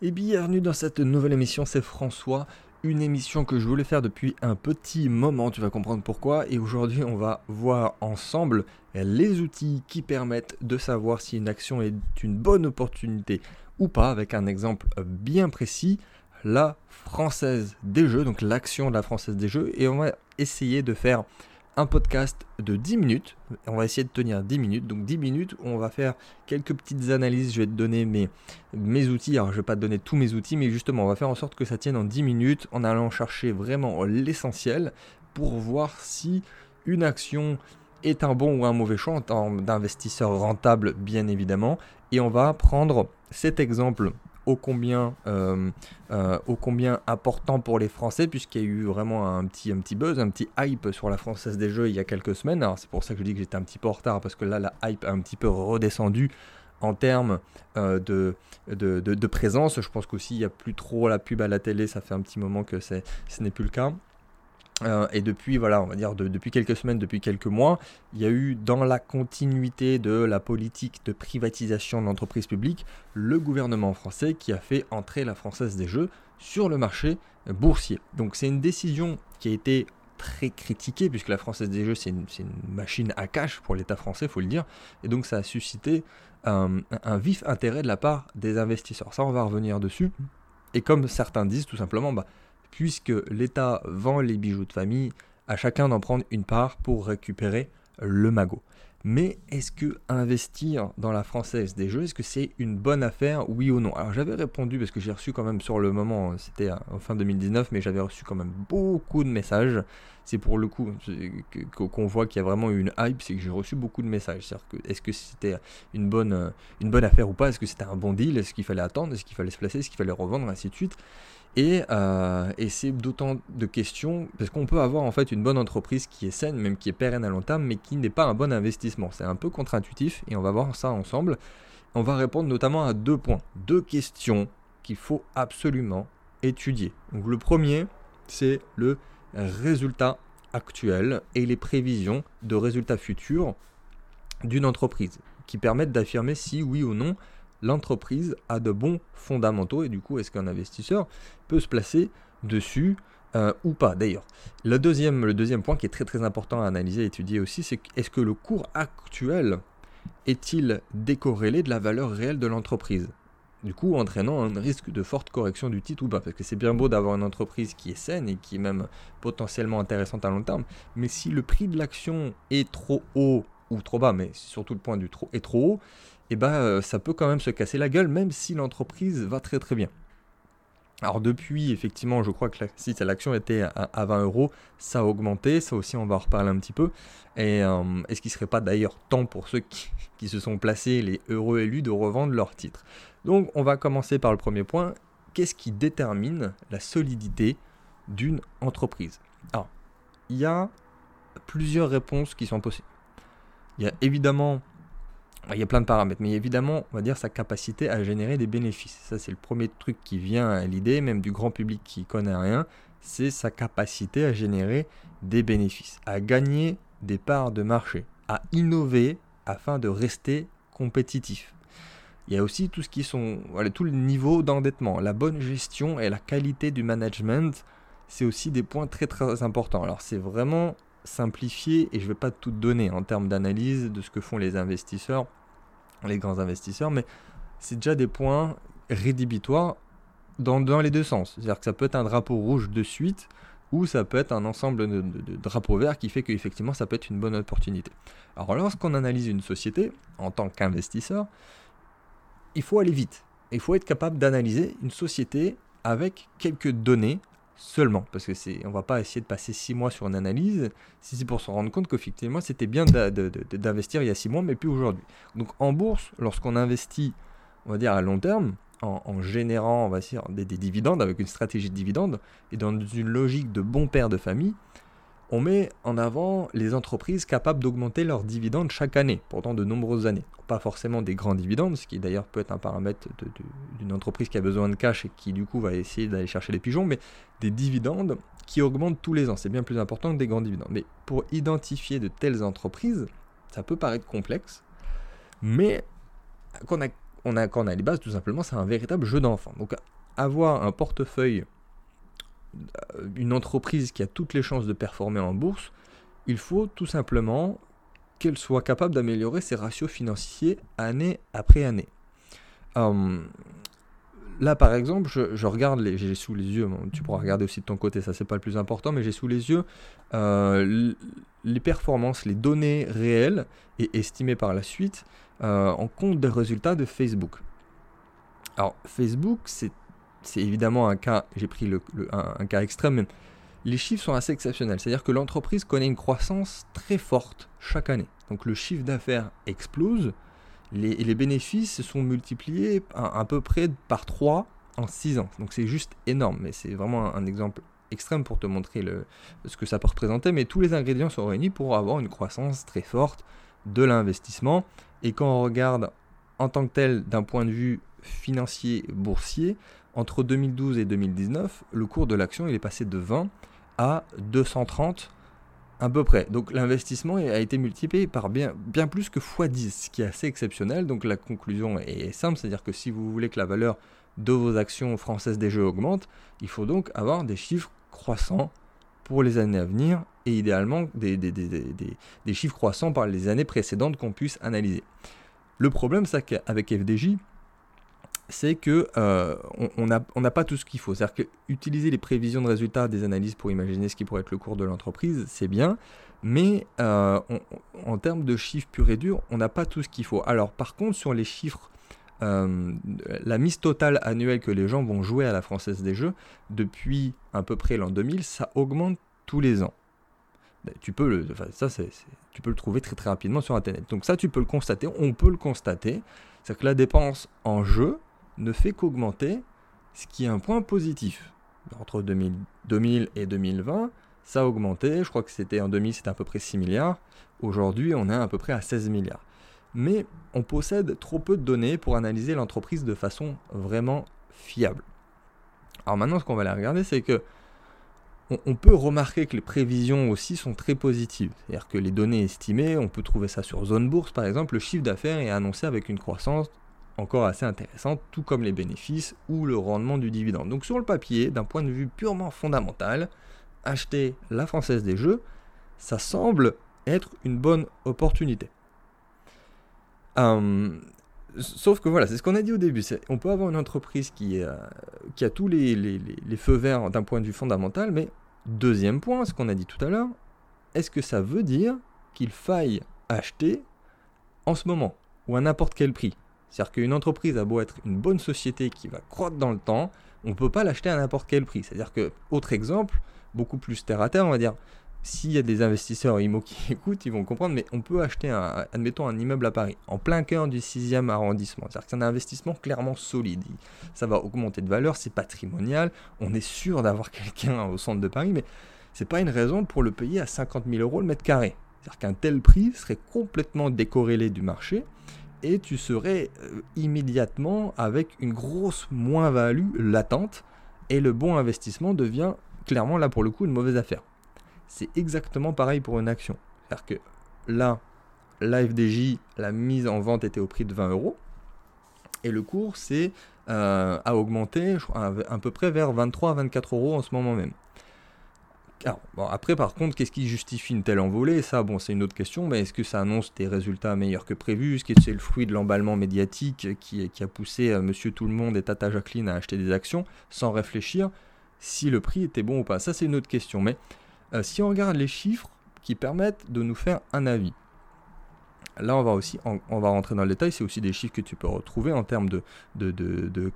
Et bienvenue dans cette nouvelle émission, c'est François. Une émission que je voulais faire depuis un petit moment, tu vas comprendre pourquoi. Et aujourd'hui, on va voir ensemble les outils qui permettent de savoir si une action est une bonne opportunité ou pas, avec un exemple bien précis, la française des jeux, donc l'action de la française des jeux. Et on va essayer de faire un podcast de 10 minutes. On va essayer de tenir 10 minutes. Donc 10 minutes on va faire quelques petites analyses. Je vais te donner mes, mes outils. Alors je vais pas te donner tous mes outils, mais justement on va faire en sorte que ça tienne en 10 minutes en allant chercher vraiment l'essentiel pour voir si une action est un bon ou un mauvais choix en tant d'investisseur rentable bien évidemment. Et on va prendre cet exemple ô combien, euh, euh, combien important pour les Français, puisqu'il y a eu vraiment un petit, buzz, un petit hype sur la Française des Jeux il y a quelques semaines. Alors c'est pour ça que je dis que j'étais un petit peu en retard, parce que là, la hype a un petit peu redescendu en termes euh, de, de, de, présence. Je pense qu'aussi, il n'y a plus trop la pub à la télé, ça fait un petit moment que ce n'est plus le cas. Euh, et depuis, voilà, on va dire depuis quelques semaines, depuis quelques mois, il y a eu dans la continuité de la politique de privatisation de l'entreprise publique, le gouvernement français qui a fait entrer la Française des Jeux sur le marché boursier. Donc c'est une décision qui a été très critiquée, puisque la Française des Jeux, c'est une, machine à cash pour l'État français, il faut le dire. Et donc ça a suscité un, un, vif intérêt de la part des investisseurs. Ça, on va revenir dessus. Et comme certains disent, tout simplement, bah, puisque l'État vend les bijoux de famille, à chacun d'en prendre une part pour récupérer le magot. Mais est-ce que investir dans la française des jeux, est-ce que c'est une bonne affaire, oui ou non? Alors j'avais répondu parce que j'ai reçu quand même sur le moment, c'était en fin 2019, mais j'avais reçu quand même beaucoup de messages. C'est pour le coup qu'on voit qu'il y a vraiment une hype, c'est que j'ai reçu beaucoup de messages. C'est-à-dire que est-ce que c'était une bonne, une bonne affaire ou pas? Est-ce que c'était un bon deal? Est-ce qu'il fallait attendre? Est-ce qu'il fallait se placer? Est-ce qu'il fallait revendre? Ainsi de suite. Euh, et, c'est d'autant de questions, parce qu'on peut avoir en fait une bonne entreprise qui est saine, même qui est pérenne à long terme, mais qui n'est pas un bon investissement. C'est un peu contre-intuitif et on va voir ça ensemble. On va répondre notamment à deux points, deux questions qu'il faut absolument étudier. Donc le premier, c'est le résultat actuel et les prévisions de résultats futurs d'une entreprise qui permettent d'affirmer si oui ou non l'entreprise a de bons fondamentaux et du coup est-ce qu'un investisseur peut se placer dessus euh, ou pas? D'ailleurs. Le deuxième, le deuxième point qui est très très important à analyser et étudier aussi, c'est est-ce que le cours actuel est-il décorrélé de la valeur réelle de l'entreprise? Du coup entraînant un risque de forte correction du titre ou pas? Parce que c'est bien beau d'avoir une entreprise qui est saine et qui est même potentiellement intéressante à long terme, mais si le prix de l'action est trop haut ou trop bas, mais surtout le point du trop est trop haut, et eh ben, euh, ça peut quand même se casser la gueule, même si l'entreprise va très très bien. Alors depuis, effectivement, je crois que si l'action était à, 20 euros, ça a augmenté, ça aussi on va en reparler un petit peu. Et euh, est-ce qu'il ne serait pas d'ailleurs temps pour ceux qui, qui, se sont placés, les heureux élus, de revendre leurs titres? Donc on va commencer par le premier point. Qu'est-ce qui détermine la solidité d'une entreprise? Alors, il y a plusieurs réponses qui sont possibles. Il y a évidemment il y a plein de paramètres, mais évidemment, on va dire sa capacité à générer des bénéfices. Ça, c'est le premier truc qui vient à l'idée, même du grand public qui connaît rien, c'est sa capacité à générer des bénéfices, à gagner des parts de marché, à innover afin de rester compétitif. Il y a aussi tout ce qui sont, voilà, tout le niveau d'endettement, la bonne gestion et la qualité du management, c'est aussi des points très très importants. Alors c'est vraiment simplifié et je ne vais pas tout donner en termes d'analyse de ce que font les investisseurs les grands investisseurs, mais c'est déjà des points rédhibitoires dans, les deux sens. C'est-à-dire que ça peut être un drapeau rouge de suite, ou ça peut être un ensemble de, drapeaux verts qui fait qu'effectivement ça peut être une bonne opportunité. Alors lorsqu'on analyse une société en tant qu'investisseur, il faut aller vite. Il faut être capable d'analyser une société avec quelques données seulement, parce que c'est, on va pas essayer de passer six mois sur une analyse, si c'est pour se rendre compte qu'effectivement c'était bien d'investir il y a six mois, mais plus aujourd'hui. Donc en bourse, lorsqu'on investit, on va dire à long terme, en, générant, des, des, dividendes avec une stratégie de dividendes et dans une logique de bon père de famille, on met en avant les entreprises capables d'augmenter leurs dividendes chaque année, pendant de nombreuses années. Pas forcément des grands dividendes, ce qui d'ailleurs peut être un paramètre d'une entreprise qui a besoin de cash et qui du coup va essayer d'aller chercher les pigeons, mais des dividendes qui augmentent tous les ans. C'est bien plus important que des grands dividendes. Mais pour identifier de telles entreprises, ça peut paraître complexe, mais qu'on a on a, quand on a les bases, tout simplement, c'est un véritable jeu d'enfant. Donc avoir un portefeuille, une entreprise qui a toutes les chances de performer en bourse, il faut tout simplement qu'elle soit capable d'améliorer ses ratios financiers année après année. Hum, là, par exemple, je, regarde, les, j'ai sous les yeux, tu pourras regarder aussi de ton côté, ça c'est pas le plus important, mais j'ai sous les yeux euh, les performances, les données réelles et estimées par la suite euh, en compte des résultats de Facebook. Alors, Facebook, c'est, évidemment un cas, j'ai pris un, cas extrême, mais les chiffres sont assez exceptionnels. C'est-à-dire que l'entreprise connaît une croissance très forte chaque année. Donc le chiffre d'affaires explose, les, les bénéfices sont multipliés à, peu près par 3 en 6 ans. Donc c'est juste énorme, mais c'est vraiment un, exemple extrême pour te montrer ce que ça peut représenter. Mais tous les ingrédients sont réunis pour avoir une croissance très forte de l'investissement. Et quand on regarde en tant que tel d'un point de vue financier boursier, entre 2012 et 2019, le cours de l'action il est passé de 20 à 230 à peu près. Donc l'investissement a été multiplié par bien, bien plus que x10, ce qui est assez exceptionnel. Donc la conclusion est simple, c'est-à-dire que si vous voulez que la valeur de vos actions françaises des jeux augmente, il faut donc avoir des chiffres croissants pour les années à venir et idéalement des, des, des, des chiffres croissants par les années précédentes qu'on puisse analyser. Le problème, c'est qu'avec FDJ, c'est que euh, on n'a pas tout ce qu'il faut. C'est-à-dire qu'utiliser les prévisions de résultats des analyses pour imaginer ce qui pourrait être le cours de l'entreprise, c'est bien, mais euh, en termes de chiffres purs et durs, on n'a pas tout ce qu'il faut. Alors par contre, sur les chiffres, euh, la mise totale annuelle que les gens vont jouer à la Française des Jeux, depuis à peu près l'an 2000, ça augmente tous les ans. Ben, tu peux le, ça tu peux le trouver très très rapidement sur Internet. Donc ça, tu peux le constater, on peut le constater. C'est-à-dire que la dépense en jeu, ne fait qu'augmenter, ce qui est un point positif. Entre 2000, et 2020, ça a augmenté. Je crois que c'était en 2000, c'était à peu près 6 milliards. Aujourd'hui, on est à peu près à 16 milliards. Mais on possède trop peu de données pour analyser l'entreprise de façon vraiment fiable. Alors maintenant, ce qu'on va aller regarder, c'est que on, peut remarquer que les prévisions aussi sont très positives. C'est-à-dire que les données estimées, on peut trouver ça sur Zone Bourse par exemple, le chiffre d'affaires est annoncé avec une croissance encore assez intéressante, tout comme les bénéfices ou le rendement du dividende. Donc sur le papier, d'un point de vue purement fondamental, acheter la française des jeux, ça semble être une bonne opportunité. Hum, sauf que voilà, c'est ce qu'on a dit au début. On peut avoir une entreprise qui, euh, a tous les feux verts d'un point de vue fondamental, mais deuxième point, ce qu'on a dit tout à l'heure, est-ce que ça veut dire qu'il faille acheter en ce moment ou à n'importe quel prix? C'est-à-dire qu'une entreprise a beau être une bonne société qui va croître dans le temps, on ne peut pas l'acheter à n'importe quel prix. C'est-à-dire que, autre exemple, beaucoup plus terre à terre, on va dire, s'il y a des investisseurs IMO qui écoutent, ils vont comprendre, mais on peut acheter, un, admettons, un immeuble à Paris, en plein cœur du 6e arrondissement. C'est-à-dire que c'est un investissement clairement solide. Ça va augmenter de valeur, c'est patrimonial, on est sûr d'avoir quelqu'un au centre de Paris, mais ce n'est pas une raison pour le payer à 50 000 euros le mètre carré. C'est-à-dire qu'un tel prix serait complètement décorrélé du marché et tu serais euh, immédiatement avec une grosse moins-value latente et le bon investissement devient clairement là pour le coup une mauvaise affaire. C'est exactement pareil pour une action. C'est-à-dire que là, l'AFDJ, la mise en vente était au prix de 20 euros et le cours c'est euh, a augmenté à, à peu près vers 23 à 24 euros en ce moment même après, par contre, qu'est-ce qui justifie une telle envolée? Ça, bon, c'est une autre question, mais est-ce que ça annonce des résultats meilleurs que prévu? Est-ce que c'est le fruit de l'emballement médiatique qui, a poussé euh, Monsieur Tout le Monde et Tata Jacqueline à acheter des actions sans réfléchir si le prix était bon ou pas? Ça, c'est une autre question. Mais euh, si on regarde les chiffres qui permettent de nous faire un avis, Là, on va aussi rentrer dans le détail. C'est aussi des chiffres que tu peux retrouver en termes de,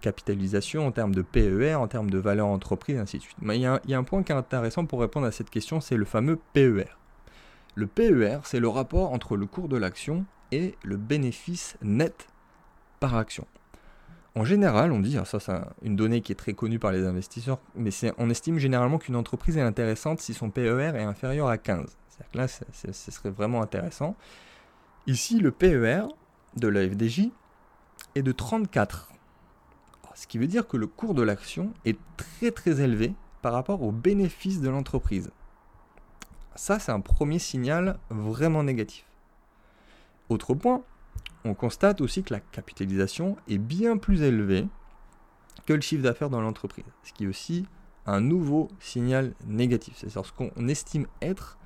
capitalisation, en termes de PER, en termes de valeur entreprise, ainsi de suite. Mais il y, a, il y, a, un point qui est intéressant pour répondre à cette question, c'est le fameux PER. Le PER, c'est le rapport entre le cours de l'action et le bénéfice net par action. En général, on dit, ça c'est une donnée qui est très connue par les investisseurs, mais on estime généralement qu'une entreprise est intéressante si son PER est inférieur à 15. C'est-à-dire que là, ce serait vraiment intéressant. Ici, le PER de la FDJ est de 34. Ce qui veut dire que le cours de l'action est très très élevé par rapport aux bénéfices de l'entreprise. Ça, c'est un premier signal vraiment négatif. Autre point, on constate aussi que la capitalisation est bien plus élevée que le chiffre d'affaires dans l'entreprise. Ce qui est aussi un nouveau signal négatif. C'est-à-dire ce qu'on estime être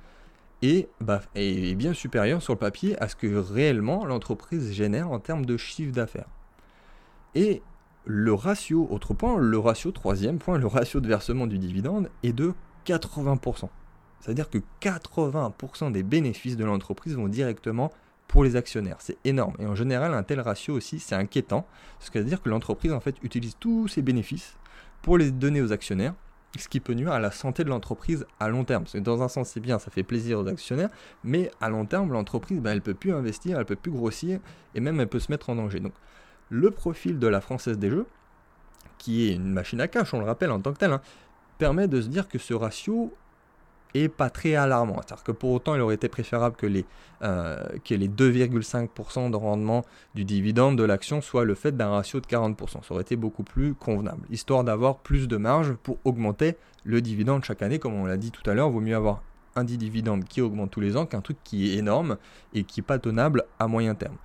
est, bah, est bien supérieur sur le papier à ce que réellement l'entreprise génère en termes de chiffre d'affaires. Et le ratio, autre point, le ratio, troisième point, le ratio de versement du dividende est de 80%. C'est-à-dire que 80% des bénéfices de l'entreprise vont directement pour les actionnaires. C'est énorme. Et en général, un tel ratio aussi, c'est inquiétant. Ce qui veut dire que l'entreprise, en fait, utilise tous ses bénéfices pour les donner aux actionnaires, ce qui peut nuire à la santé de l'entreprise à long terme. Parce que dans un sens, c'est bien, ça fait plaisir aux actionnaires, mais à long terme, l'entreprise, ben, elle ne peut plus investir, elle ne peut plus grossir, et même elle peut se mettre en danger. Donc, le profil de la Française des Jeux, qui est une machine à cash, on le rappelle en tant que tel, hein, permet de se dire que ce ratio est pas très alarmant. C'est-à-dire que pour autant, il aurait été préférable que les, euh, les 2,5% de rendement du dividende de l'action soit le fait d'un ratio de 40%. Ça aurait été beaucoup plus convenable, histoire d'avoir plus de marge pour augmenter le dividende chaque année. Comme on l'a dit tout à l'heure, vaut mieux avoir un dividende qui augmente tous les ans qu'un truc qui est énorme et qui n'est pas tenable à moyen terme.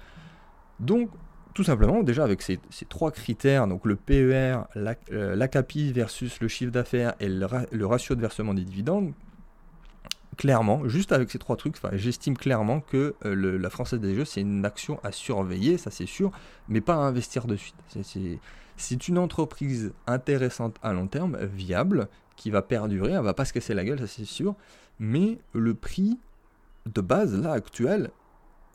Donc, tout simplement, déjà avec ces, trois critères, donc le PER, l'ACAPI euh, versus le chiffre d'affaires et le, ratio de versement des dividendes, clairement, juste avec ces trois trucs, j'estime clairement que euh, la Française des Jeux, c'est une action à surveiller, ça c'est sûr, mais pas à investir de suite. C'est une entreprise intéressante à long terme, viable, qui va perdurer, elle va pas se casser la gueule, ça c'est sûr, mais le prix de base, là, actuel,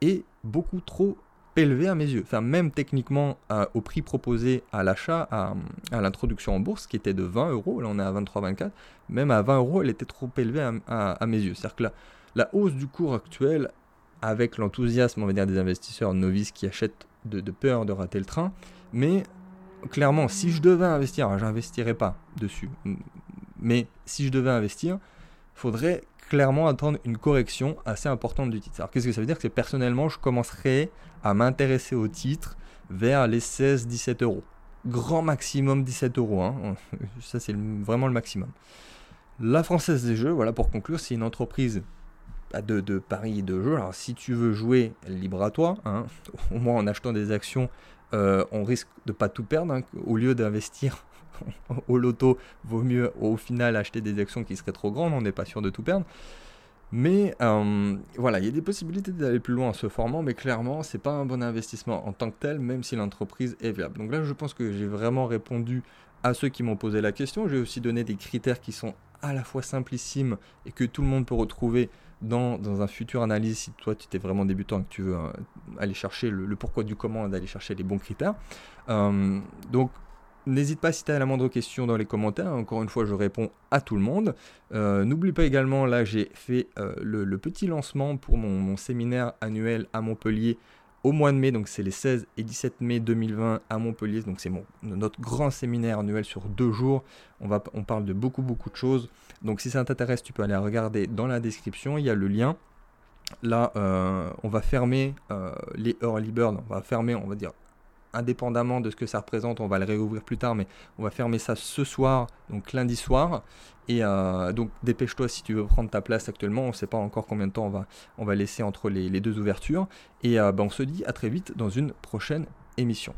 est beaucoup trop élevé à mes yeux. Enfin, même techniquement, au prix proposé à l'achat, à, l'introduction en bourse, qui était de 20 euros, là on est à 23-24, même à 20 euros, elle était trop élevée à, mes yeux. C'est-à-dire que la, la, hausse du cours actuel, avec l'enthousiasme, on va dire, des investisseurs novices qui achètent de, peur de rater le train, mais clairement, si je devais investir, j'investirais pas dessus, mais si je devais investir, faudrait clairement attendre une correction assez importante du titre. Alors qu'est-ce que ça veut dire? Que personnellement, je commencerai à m'intéresser au titre vers les 16-17 euros. Grand maximum 17 euros. Hein. Ça, c'est vraiment le maximum. La Française des Jeux, voilà pour conclure, c'est une entreprise de, de paris et de jeux. Alors si tu veux jouer, libre à toi. Hein. Au moins en achetant des actions, euh, on risque de pas tout perdre. Hein. Au lieu d'investir au loto, vaut mieux au final acheter des actions qui seraient trop grandes, on n'est pas sûr de tout perdre. Mais euh, voilà, il y a des possibilités d'aller plus loin en se formant, mais clairement, c'est pas un bon investissement en tant que tel, même si l'entreprise est viable. Donc là, je pense que j'ai vraiment répondu à ceux qui m'ont posé la question. J'ai aussi donné des critères qui sont à la fois simplissimes et que tout le monde peut retrouver dans, un futur analyse si toi tu étais vraiment débutant et que tu veux euh, aller chercher le, pourquoi du comment d'aller chercher les bons critères. Euh, donc N'hésite pas si tu as la moindre question dans les commentaires. Encore une fois, je réponds à tout le monde. Euh, n'oublie pas également, là, j'ai fait le, petit lancement pour mon, séminaire annuel à Montpellier au mois de mai. Donc, c'est les 16 et 17 mai 2020 à Montpellier. Donc, c'est notre grand séminaire annuel sur deux jours. On, va, on parle de beaucoup, beaucoup de choses. Donc, si ça t'intéresse, tu peux aller regarder dans la description. Il y a le lien. Là, euh, on va fermer les early bird. On va fermer, on va dire, indépendamment de ce que ça représente, on va le réouvrir plus tard, mais on va fermer ça ce soir, donc lundi soir. Et euh, donc dépêche-toi si tu veux prendre ta place actuellement. On ne sait pas encore combien de temps on va, laisser entre les, deux ouvertures. Et euh, bah, on se dit à très vite dans une prochaine émission.